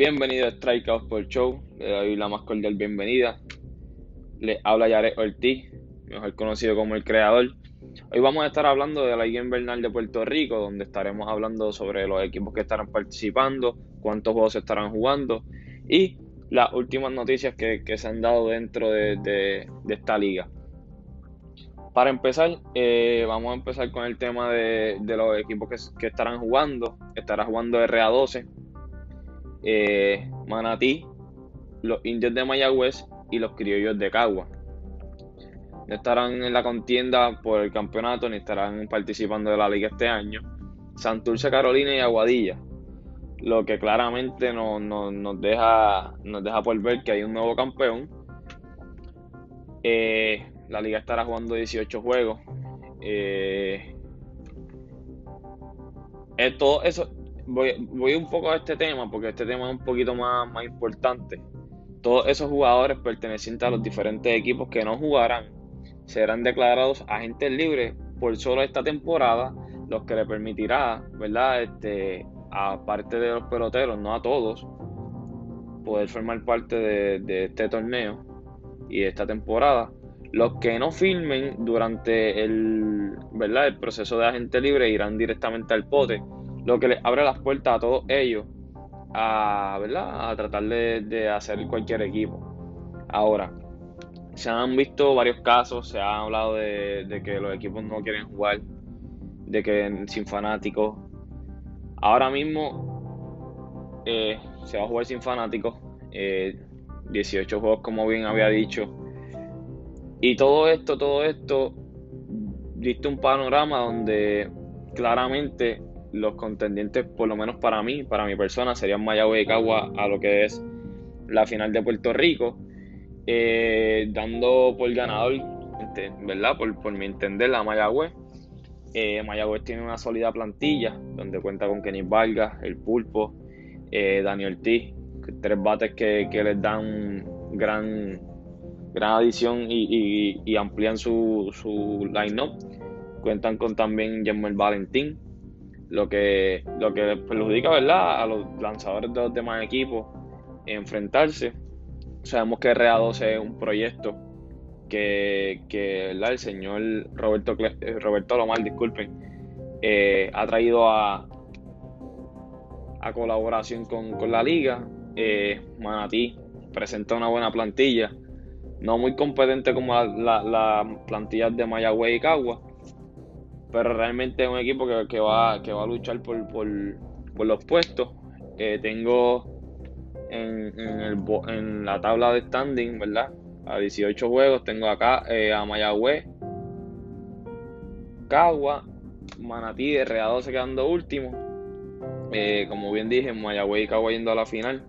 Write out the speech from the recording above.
Bienvenido a Strikeout por Show. Le doy la más cordial bienvenida. Le habla Yaret Ortiz, mejor conocido como el creador. Hoy vamos a estar hablando de la Liga Invernal de Puerto Rico, donde estaremos hablando sobre los equipos que estarán participando, cuántos juegos se estarán jugando y las últimas noticias que, se han dado dentro de, esta liga. Para empezar, eh, vamos a empezar con el tema de, los equipos que, que, estarán jugando. Estará jugando RA12, eh, Manatí, los indios de Mayagüez y los criollos de Cagua. No estarán en la contienda por el campeonato ni estarán participando de la liga este año. Santurce, Carolina y Aguadilla. Lo que claramente nos, deja, nos deja por ver que hay un nuevo campeón. Eh, la liga estará jugando 18 juegos. Eh, todo eso, voy, un poco a este tema porque este tema es un poquito más, más importante. Todos esos jugadores pertenecientes a los diferentes equipos que no jugarán serán declarados agentes libres por solo esta temporada, lo que le permitirá, ¿verdad? Este, aparte de los peloteros, no a todos, poder formar parte de, de este torneo y de esta temporada. Los que no firmen durante el, ¿verdad? el proceso de agente libre irán directamente al pote lo que les abre las puertas a todos ellos a, ¿verdad? a tratar de, hacer cualquier equipo. Ahora, se han visto varios casos, se ha hablado de, que los equipos no quieren jugar, de que sin fanáticos. Ahora mismo eh, se va a jugar sin fanáticos, 18 eh, juegos como bien había dicho. Y todo esto, todo esto, diste un panorama donde claramente los contendientes, por lo menos para mí, para mi persona, serían Mayagüez y Cagua a lo que es la final de Puerto Rico, eh, dando por ganador, este, ¿verdad? Por, mi entender, la Mayagüez. Eh, Mayagüez tiene una sólida plantilla, donde cuenta con Kenny Vargas, El Pulpo, eh, Daniel T, tres bates que, les dan gran, gran adición y, amplían su, su line-up. Cuentan con también Jermel Valentín, lo que, lo que perjudica ¿verdad? a los lanzadores de los demás equipos enfrentarse. Sabemos que RA12 es un proyecto que, que el señor Roberto, eh, Roberto Lomar, disculpen, eh, ha traído a, a colaboración con, la liga. Eh, Manatí presenta una buena plantilla, no muy competente como las la, plantillas de Mayagüez y Cagua, pero realmente es un equipo que, va, que va a luchar por, los puestos. Eh, tengo en, en, la tabla de standing, ¿verdad? A 18 juegos, tengo acá eh, a Mayagüez, Cagua, Manatí, RA12 quedando último. Eh, como bien dije, Mayagüez y Cagua yendo a la final.